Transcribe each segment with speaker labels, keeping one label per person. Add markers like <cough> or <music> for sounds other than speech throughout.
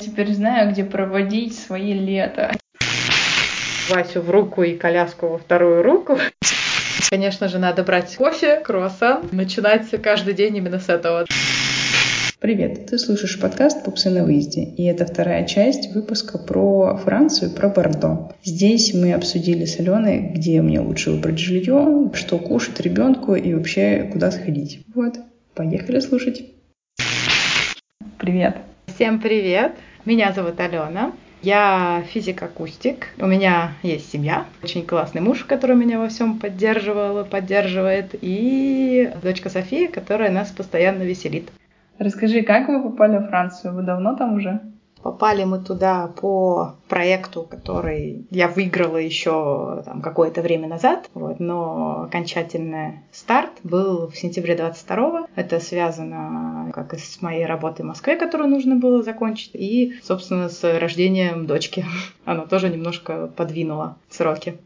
Speaker 1: Теперь знаю, где проводить свои лето.
Speaker 2: Васю в руку и коляску во вторую руку. Конечно же, надо брать кофе, круассан, начинать каждый день именно с этого.
Speaker 1: Привет, ты слушаешь подкаст «Пупсы на выезде», и это вторая часть выпуска про Францию, про Бордо. Здесь мы обсудили с Аленой, где мне лучше выбрать жилье, что кушать ребенку и вообще куда сходить. Вот, поехали слушать. Привет.
Speaker 2: Всем привет, меня зовут Алена. Я физик-акустик. У меня есть семья, очень классный муж, который меня во всем поддерживал и поддерживает, и дочка София, которая нас постоянно веселит.
Speaker 1: Расскажи, как вы попали в Францию? Вы давно там уже?
Speaker 2: Попали мы туда по проекту, который я выиграла еще там, какое-то время назад, вот, но окончательный старт был в сентябре 22-го. Это связано как и с моей работой в Москве, которую нужно было закончить, и, собственно, с рождением дочки. <laughs> Оно тоже немножко подвинуло сроки.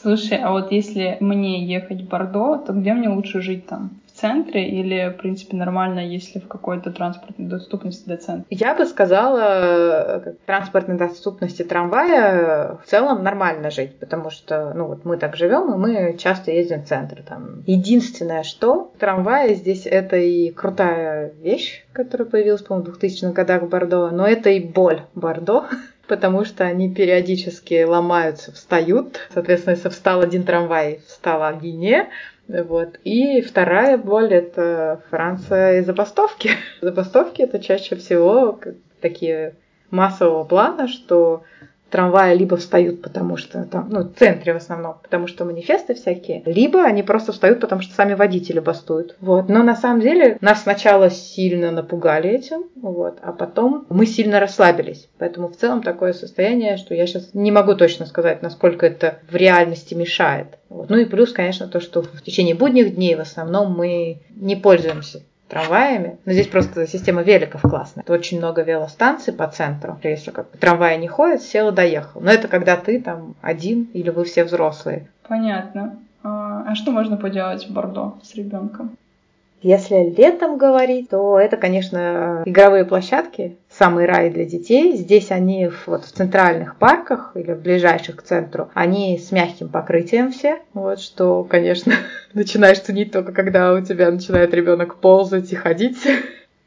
Speaker 1: Слушай, а вот если мне ехать в Бордо, то где мне лучше жить там? Центре или, в принципе, нормально, если в какой-то транспортной доступности до центра?
Speaker 2: Я бы сказала, как транспортной доступности трамвая в целом нормально жить, потому что, ну вот мы так живем, и мы часто ездим в центр. Там. Единственное, что трамваи здесь это и крутая вещь, которая появилась, по-моему, в 2000-х годах в Бордо, но это и боль Бордо, <laughs> потому что они периодически ломаются, встают. Соответственно, если встал один трамвай, встала Гине, вот. И вторая боль — это Франция и забастовки. <laughs> Забастовки — это чаще всего такие массового плана, что трамваи либо встают, потому что там, ну, в центре в основном, потому что манифесты всякие, либо они просто встают, потому что сами водители бастуют. Вот. Но на самом деле нас сначала сильно напугали этим, вот, а потом мы сильно расслабились. Поэтому в целом такое состояние, что я сейчас не могу точно сказать, насколько это в реальности мешает. Вот. Ну и плюс, конечно, то, что в течение будних дней в основном мы не пользуемся трамваями. Но здесь просто система великов классная. Тут очень много велостанций по центру. Если как бы трамвай не ходит, сел и доехал. Но это когда ты там один или вы все взрослые.
Speaker 1: Понятно. А, а что можно поделать в Бордо с ребенком?
Speaker 2: Если летом говорить, то это, конечно, игровые площадки, самый рай для детей. Здесь они вот в центральных парках или в ближайших к центру, они с мягким покрытием все. Вот что, конечно, <laughs> начинаешь ценить только когда у тебя начинает ребенок ползать и ходить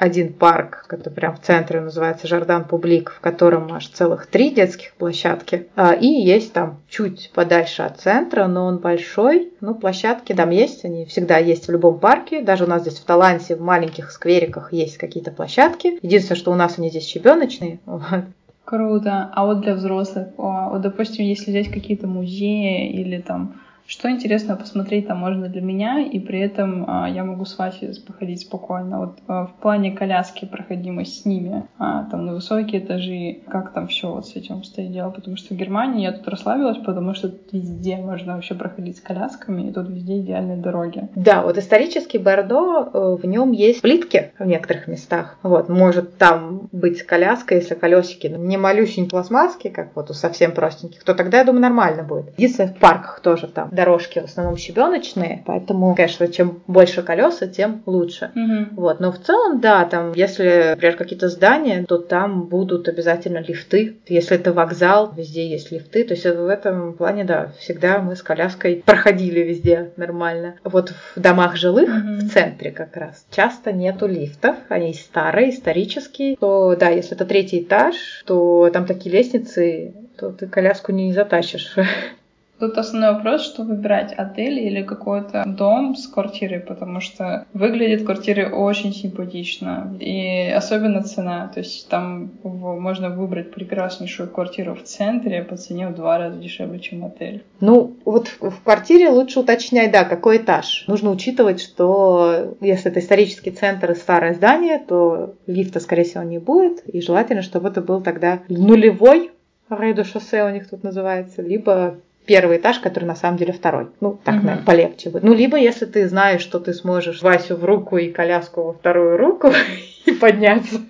Speaker 2: один парк, который прям в центре называется Жардан Публик, в котором аж целых три детских площадки. А, и есть там чуть подальше от центра, но он большой. Ну, площадки там есть, они всегда есть в любом парке. Даже у нас здесь в Таланте в маленьких сквериках есть какие-то площадки. Единственное, что у нас они здесь щебеночные. <laughs> Вот.
Speaker 1: Круто. А вот для взрослых, вот, допустим, если взять какие-то музеи или там что интересно посмотреть там можно для меня, и при этом а, я могу с Васей походить спокойно. Вот а, в плане коляски проходимость с ними, а, там на высокие этажи, как там все вот с этим стоит дело, потому что в Германии я тут расслабилась, потому что везде можно вообще проходить с колясками, и тут везде идеальные дороги.
Speaker 2: Да, вот исторический Бордо, э, в нем есть плитки в некоторых местах. Вот, может там быть коляска, если колесики не малюсенькие пластмасски, как вот у совсем простеньких, то тогда, я думаю, нормально будет. Единственное, в парках тоже там дорожки в основном щебеночные, поэтому, конечно, чем больше колеса, тем лучше.
Speaker 1: Mm-hmm.
Speaker 2: Вот, но в целом, да, там, если, например, какие-то здания, то там будут обязательно лифты. Если это вокзал, везде есть лифты. То есть в этом плане, да, всегда мы с коляской проходили везде нормально. Вот в домах жилых, mm-hmm. в центре как раз, часто нету лифтов, они старые, исторические. То, да, если это третий этаж, то там такие лестницы, то ты коляску не затащишь. <laughs>
Speaker 1: Тут основной вопрос, что выбирать, отель или какой-то дом с квартирой, потому что выглядят квартиры очень симпатично, и особенно цена, то есть там можно выбрать прекраснейшую квартиру в центре по цене в два раза дешевле, чем отель.
Speaker 2: Ну, вот в квартире лучше уточнять, да, какой этаж. Нужно учитывать, что если это исторический центр и старое здание, то лифта, скорее всего, не будет, и желательно, чтобы это был тогда нулевой рейду шоссе у них тут называется, либо первый этаж, который на самом деле второй. Ну, так, угу. наверное, полегче будет. Ну, либо если ты знаешь, что ты сможешь Васю в руку и коляску во вторую руку <laughs> и подняться,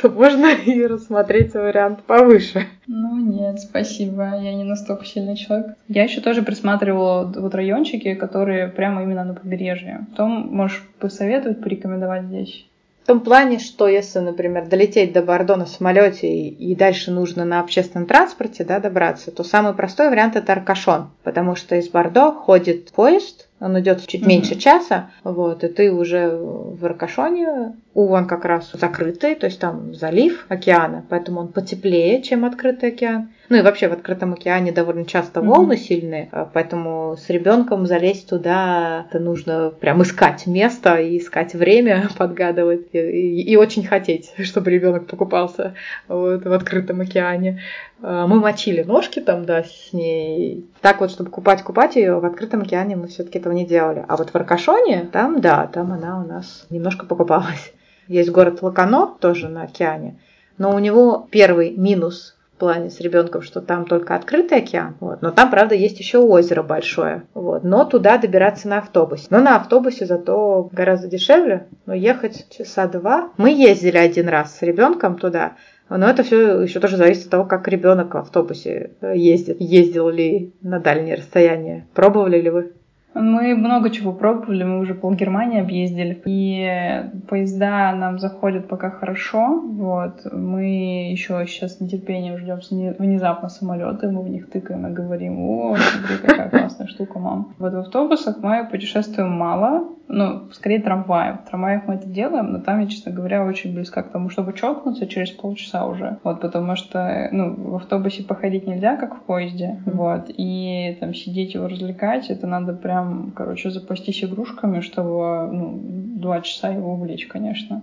Speaker 2: то можно и рассмотреть вариант повыше.
Speaker 1: Ну, нет, спасибо. Я не настолько сильный человек. Я еще тоже присматривала вот райончики, которые прямо именно на побережье. Потом можешь посоветовать, порекомендовать здесь?
Speaker 2: Том плане, что если, например, долететь до Бордо на самолете и, дальше нужно на общественном транспорте да, добраться, то самый простой вариант это Аркашон, потому что из Бордо ходит поезд, он идет чуть mm-hmm. меньше часа, вот, и ты уже в Аркашоне, он как раз закрытый, то есть там залив океана, поэтому он потеплее, чем открытый океан. Ну и вообще в открытом океане довольно часто волны mm-hmm. сильные, а поэтому с ребенком залезть туда это нужно прям искать место и искать время, <laughs> подгадывать и, и, и очень хотеть, чтобы ребенок покупался вот, в открытом океане. А, мы мочили ножки там, да, с ней. Так вот, чтобы купать-купать ее в открытом океане мы все-таки этого не делали. А вот в Аркашоне, там, да, там она у нас немножко покупалась. Есть город Лакано, тоже на океане. Но у него первый минус в плане с ребенком, что там только открытый океан, вот, но там, правда, есть еще озеро большое, вот, но туда добираться на автобусе. Но на автобусе зато гораздо дешевле, но ехать часа два. Мы ездили один раз с ребенком туда, но это все еще тоже зависит от того, как ребенок в автобусе ездит. Ездил ли на дальние расстояния. Пробовали ли вы?
Speaker 1: Мы много чего пробовали, мы уже пол Германии объездили, и поезда нам заходят пока хорошо, вот. Мы еще сейчас с нетерпением ждем внезапно самолеты, мы в них тыкаем и говорим, о, смотри, какая классная штука, мам. Вот в автобусах мы путешествуем мало, ну, скорее трамваем. В трамваях мы это делаем, но там я, честно говоря, очень близко к тому, чтобы чокнуться через полчаса уже. Вот, потому что, ну, в автобусе походить нельзя, как в поезде, mm-hmm. вот, и там сидеть его развлекать, это надо прям, короче, запастись игрушками, чтобы, ну, два часа его увлечь, конечно.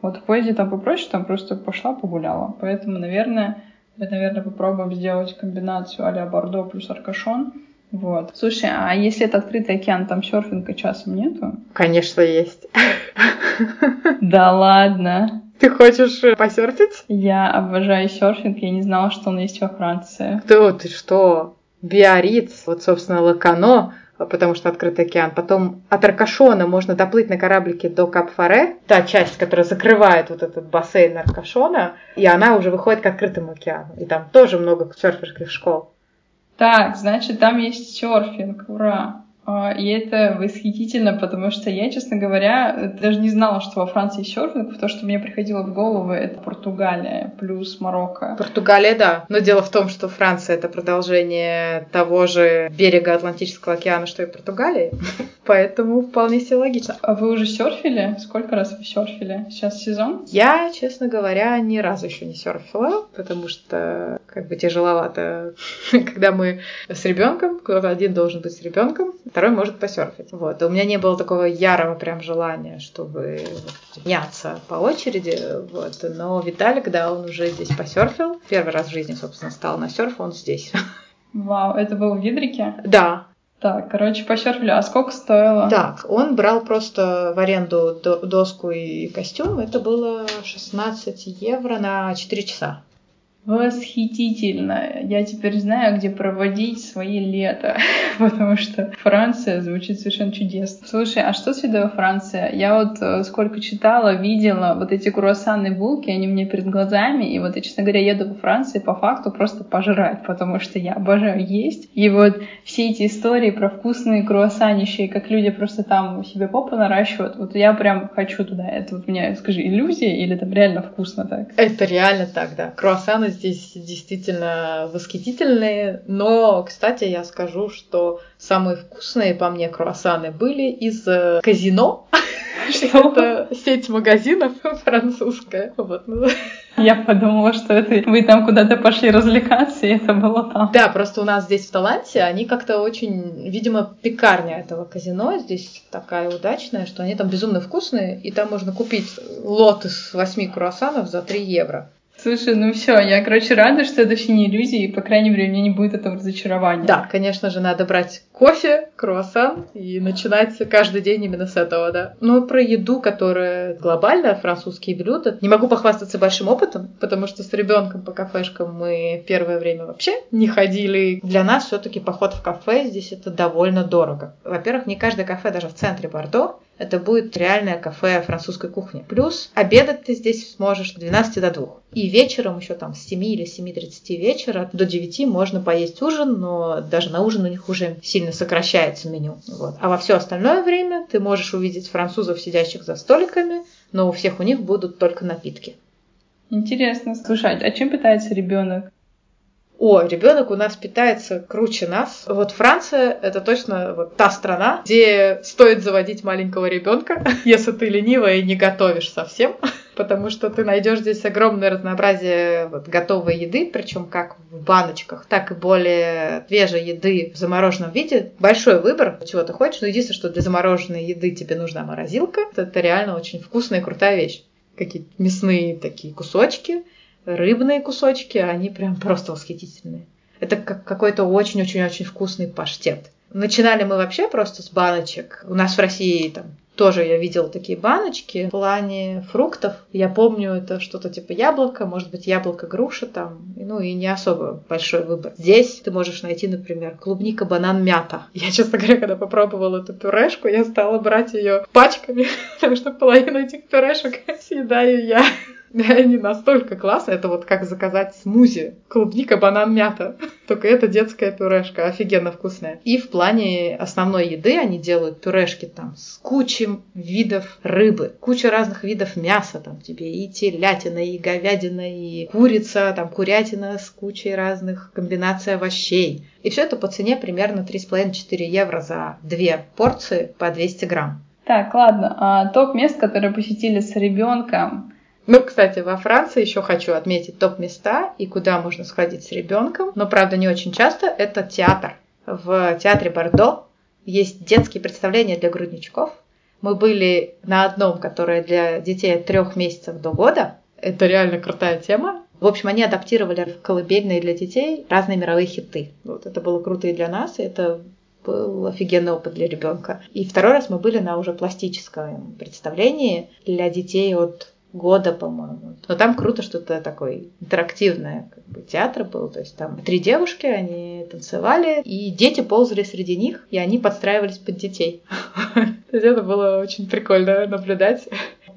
Speaker 1: Вот в поезде там попроще, там просто пошла, погуляла. Поэтому, наверное, мы, наверное, попробуем сделать комбинацию а-ля Бордо плюс Аркашон. Вот. Слушай, а если это открытый океан, там серфинга часом нету?
Speaker 2: Конечно, есть. <laughs>
Speaker 1: Да ладно.
Speaker 2: Ты хочешь э, посерфить?
Speaker 1: Я обожаю серфинг, я не знала, что он есть во Франции.
Speaker 2: Кто ты что? Биарриц, вот, собственно, Лакано, потому что открытый океан. Потом от Аркашона можно доплыть на кораблике до Кап-Фаре, та часть, которая закрывает вот этот бассейн Аркашона, и она уже выходит к открытому океану. И там тоже много серферских школ.
Speaker 1: Так, значит, там есть серфинг. Ура! А, и это восхитительно, потому что я, честно говоря, даже не знала, что во Франции серфинг, то, что мне приходило в голову, это Португалия плюс Марокко.
Speaker 2: Португалия, да. Но дело в том, что Франция — это продолжение того же берега Атлантического океана, что и Португалия. <laughs> Поэтому вполне себе логично.
Speaker 1: А вы уже серфили? Сколько раз вы серфили? Сейчас сезон?
Speaker 2: Я, честно говоря, ни разу еще не серфила, потому что как бы тяжеловато, <laughs> когда мы с ребенком, кто-то один должен быть с ребенком, второй может посерфить. Вот. у меня не было такого ярого прям желания, чтобы меняться по очереди. Вот. Но Виталик, да, он уже здесь посерфил. Первый раз в жизни, собственно, стал на серф, он здесь.
Speaker 1: Вау, это был в Видрике?
Speaker 2: Да,
Speaker 1: так, короче, посерфили. А сколько стоило?
Speaker 2: Так, он брал просто в аренду доску и костюм. Это было 16 евро на 4 часа.
Speaker 1: Восхитительно. Я теперь знаю, где проводить свои лето, <laughs> потому что Франция звучит совершенно чудесно. Слушай, а что с Франция? Я вот э, сколько читала, видела вот эти круассаны булки, они мне перед глазами, и вот я, честно говоря, еду во Франции по факту просто пожрать, потому что я обожаю есть. И вот все эти истории про вкусные круассанищи, как люди просто там себе попу наращивают, вот я прям хочу туда. Это вот у меня, скажи, иллюзия или там реально вкусно так?
Speaker 2: Это реально так, да. Круассаны здесь действительно восхитительные. Но, кстати, я скажу, что самые вкусные по мне круассаны были из э, казино. Что? <laughs> <laughs> Это сеть магазинов <laughs> французская. Вот.
Speaker 1: Я подумала, что это вы там куда-то пошли развлекаться, и это было там.
Speaker 2: Да, просто у нас здесь в Таланте они как-то очень, видимо, пекарня этого казино здесь такая удачная, что они там безумно вкусные, и там можно купить лот из восьми круассанов за 3 евро.
Speaker 1: Слушай, ну все, я, короче, рада, что это все не иллюзии, и, по крайней мере, у меня не будет этого разочарования.
Speaker 2: Да, конечно же, надо брать кофе, круассан и начинать каждый день именно с этого, да. Но про еду, которая глобальная, французские блюда, не могу похвастаться большим опытом, потому что с ребенком по кафешкам мы первое время вообще не ходили. Для нас все-таки поход в кафе здесь это довольно дорого. Во-первых, не каждое кафе даже в центре Бордо это будет реальное кафе французской кухни. Плюс обедать ты здесь сможешь с 12 до 2. И вечером еще там с 7 или 7.30 вечера до 9 можно поесть ужин, но даже на ужин у них уже сильно сокращается меню. Вот. А во все остальное время ты можешь увидеть французов, сидящих за столиками, но у всех у них будут только напитки.
Speaker 1: Интересно. Слушай, а чем питается ребенок?
Speaker 2: О, ребенок у нас питается круче нас. Вот Франция это точно вот та страна, где стоит заводить маленького ребенка, <laughs> если ты ленивая и не готовишь совсем. <laughs> Потому что ты найдешь здесь огромное разнообразие вот, готовой еды, причем как в баночках, так и более свежей еды в замороженном виде. Большой выбор, чего ты хочешь. Но единственное, что для замороженной еды тебе нужна морозилка. Это реально очень вкусная и крутая вещь. Какие-то мясные такие кусочки, рыбные кусочки, они прям просто восхитительные. Это как какой-то очень-очень-очень вкусный паштет. Начинали мы вообще просто с баночек. У нас в России там тоже я видела такие баночки в плане фруктов. Я помню, это что-то типа яблоко, может быть, яблоко, груша там, ну и не особо большой выбор. Здесь ты можешь найти, например, клубника, банан, мята. <laughs> Я, честно говоря, когда попробовала эту пюрешку, я стала брать ее пачками, <laughs> потому что половину этих пюрешек съедаю я. <laughs> Они настолько классные. Это вот как заказать смузи. Клубника, банан, мята. <laughs> Только это детская пюрешка. Офигенно вкусная. И в плане основной еды они делают пюрешки там с кучей видов рыбы. Куча разных видов мяса. Там тебе и телятина, и говядина, и курица, там курятина с кучей разных комбинаций овощей. И все это по цене примерно 3,5-4 евро за две порции по 200 грамм.
Speaker 1: Так, ладно. А топ мест, которые посетили с ребенком,
Speaker 2: ну, кстати, во Франции еще хочу отметить топ-места и куда можно сходить с ребенком, но, правда, не очень часто, это театр. В театре Бордо есть детские представления для грудничков. Мы были на одном, которое для детей от трех месяцев до года. Это реально крутая тема. В общем, они адаптировали в колыбельные для детей разные мировые хиты. Вот это было круто и для нас, и это был офигенный опыт для ребенка. И второй раз мы были на уже пластическом представлении для детей от года, по-моему. Но там круто, что это такой интерактивное как бы, театр был. То есть там три девушки, они танцевали, и дети ползали среди них, и они подстраивались под детей. <laughs> То есть это было очень прикольно наблюдать.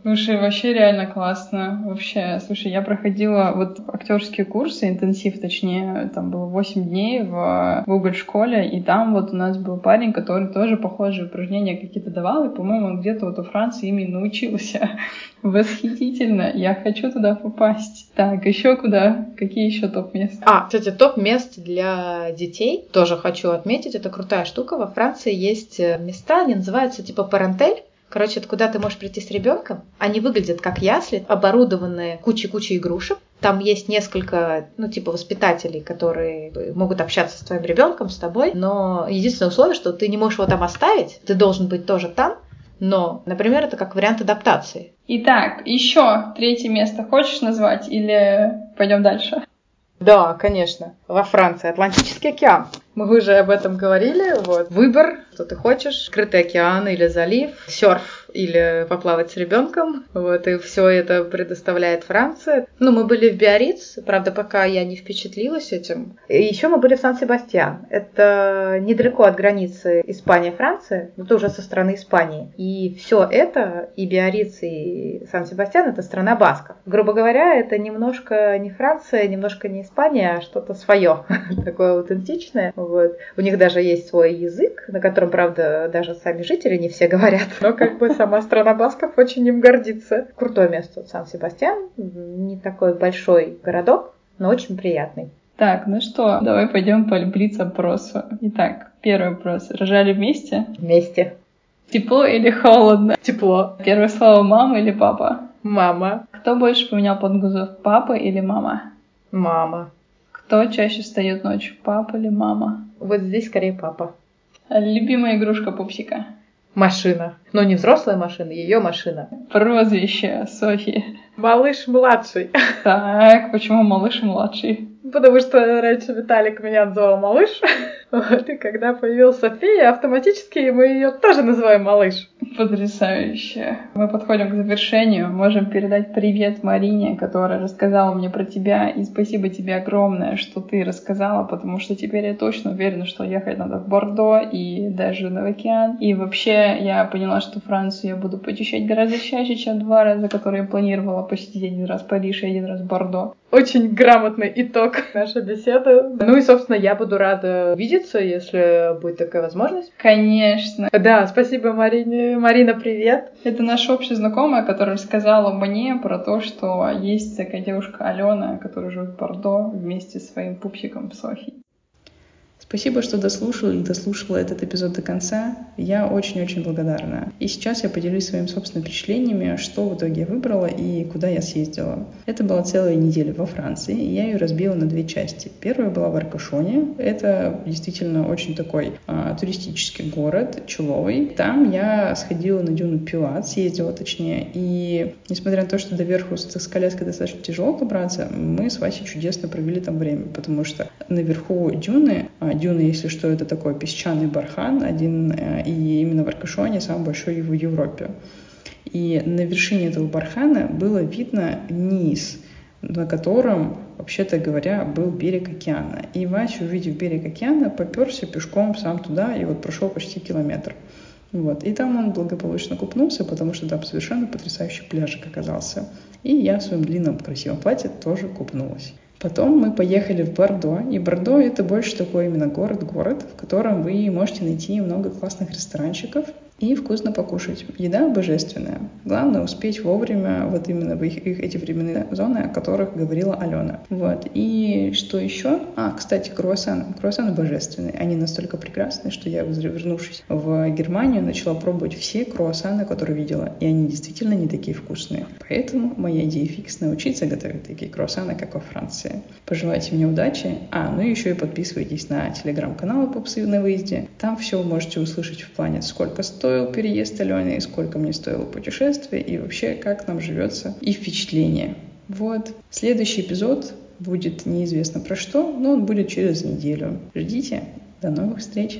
Speaker 1: Слушай, вообще реально классно. Вообще, слушай, я проходила вот актерские курсы, интенсив, точнее, там было 8 дней в Google школе, и там вот у нас был парень, который тоже похожие упражнения какие-то давал, и, по-моему, он где-то вот у Франции ими научился. <laughs> Восхитительно. Я хочу туда попасть. Так, еще куда? Какие еще топ-места?
Speaker 2: А, кстати, топ-мест для детей тоже хочу отметить. Это крутая штука. Во Франции есть места, они называются типа парентель. Короче, это куда ты можешь прийти с ребенком. Они выглядят как ясли, оборудованные кучей-кучей игрушек. Там есть несколько, ну, типа воспитателей, которые могут общаться с твоим ребенком, с тобой. Но единственное условие, что ты не можешь его там оставить, ты должен быть тоже там. Но, например, это как вариант адаптации.
Speaker 1: Итак, еще третье место хочешь назвать или пойдем дальше?
Speaker 2: Да, конечно. Во Франции Атлантический океан. Мы уже об этом говорили. Вот. Выбор, что ты хочешь. Скрытый океан или залив, серф или поплавать с ребенком. Вот, и все это предоставляет Франция. Ну, мы были в Биарриц, правда, пока я не впечатлилась этим. И еще мы были в Сан-Себастьян. Это недалеко от границы Испания-Франция, но тоже со стороны Испании. И все это, и Биарриц, и Сан-Себастьян, это страна басков. Грубо говоря, это немножко не Франция, немножко не Испания, а что-то свое, <laughs> такое аутентичное. Вот. У них даже есть свой язык, на котором, правда, даже сами жители не все говорят. Но как бы сама страна Басков очень им гордится. Крутое место Сан-Себастьян. Не такой большой городок, но очень приятный.
Speaker 1: Так, ну что, давай пойдем по блиц-опросу. Итак, первый вопрос. Рожали вместе?
Speaker 2: Вместе.
Speaker 1: Тепло или холодно?
Speaker 2: Тепло.
Speaker 1: Первое слово мама или папа?
Speaker 2: Мама.
Speaker 1: Кто больше поменял подгузов, папа или мама?
Speaker 2: Мама.
Speaker 1: Кто чаще встает ночью, папа или мама?
Speaker 2: Вот здесь скорее папа.
Speaker 1: Любимая игрушка пупсика?
Speaker 2: Машина. Но не взрослая машина, ее машина.
Speaker 1: Прозвище Софьи.
Speaker 2: Малыш младший. <laughs>
Speaker 1: Так, почему малыш младший?
Speaker 2: Потому что раньше Виталик меня называл малыш. <laughs> Вот, и когда появился София, автоматически мы ее тоже называем малыш.
Speaker 3: Потрясающе. Мы подходим к завершению. Можем передать привет Марине, которая рассказала мне про тебя. И спасибо тебе огромное, что ты рассказала, потому что теперь я точно уверена, что ехать надо в Бордо и даже на океан. И вообще я поняла, что Францию я буду посещать гораздо чаще, чем два раза, которые я планировала посетить один раз Париж и один раз Бордо. Очень грамотный итог нашей беседы.
Speaker 2: Ну и, собственно, я буду рада видеться, если будет такая возможность.
Speaker 3: Конечно.
Speaker 2: Да, спасибо Марине. Марина, привет.
Speaker 3: Это наша общая знакомая, которая рассказала мне про то, что есть такая девушка Алена, которая живет в Бордо вместе с своим пупсиком Софией. Спасибо, что дослушал или дослушала этот эпизод до конца. Я очень-очень благодарна. И сейчас я поделюсь своими собственными впечатлениями, что в итоге я выбрала и куда я съездила. Это была целая неделя во Франции, и я ее разбила на две части. Первая была в Аркашоне. Это действительно очень такой а, туристический город, чуловый. Там я сходила на дюну Пилат, съездила точнее. И несмотря на то, что до верху с, коляской достаточно тяжело добраться, мы с Васей чудесно провели там время, потому что наверху дюны а, Дюна, если что, это такой песчаный бархан, один, э, и именно в Аркашоне самый большой в Европе. И на вершине этого бархана было видно низ, на котором, вообще-то говоря, был берег океана. И Вася, увидев берег океана, поперся пешком сам туда и вот прошел почти километр. Вот. И там он благополучно купнулся, потому что там совершенно потрясающий пляжик оказался. И я в своем длинном красивом платье тоже купнулась. Потом мы поехали в Бордо, и Бордо это больше такой именно город-город, в котором вы можете найти много классных ресторанчиков, и вкусно покушать. Еда божественная. Главное успеть вовремя вот именно в их, их эти временные зоны, о которых говорила Алена. Вот. И что еще? А, кстати, круассаны. Круассаны божественные. Они настолько прекрасные, что я, вернувшись в Германию, начала пробовать все круассаны, которые видела. И они действительно не такие вкусные. Поэтому моя идея фикс научиться готовить такие круассаны, как во Франции. Пожелайте мне удачи. А, ну и еще и подписывайтесь на телеграм-канал Попсы на выезде. Там все вы можете услышать в плане, сколько стоит стоил переезд Алене, и сколько мне стоило путешествие, и вообще, как нам живется, и впечатление. Вот. Следующий эпизод будет неизвестно про что, но он будет через неделю. Ждите. До новых встреч!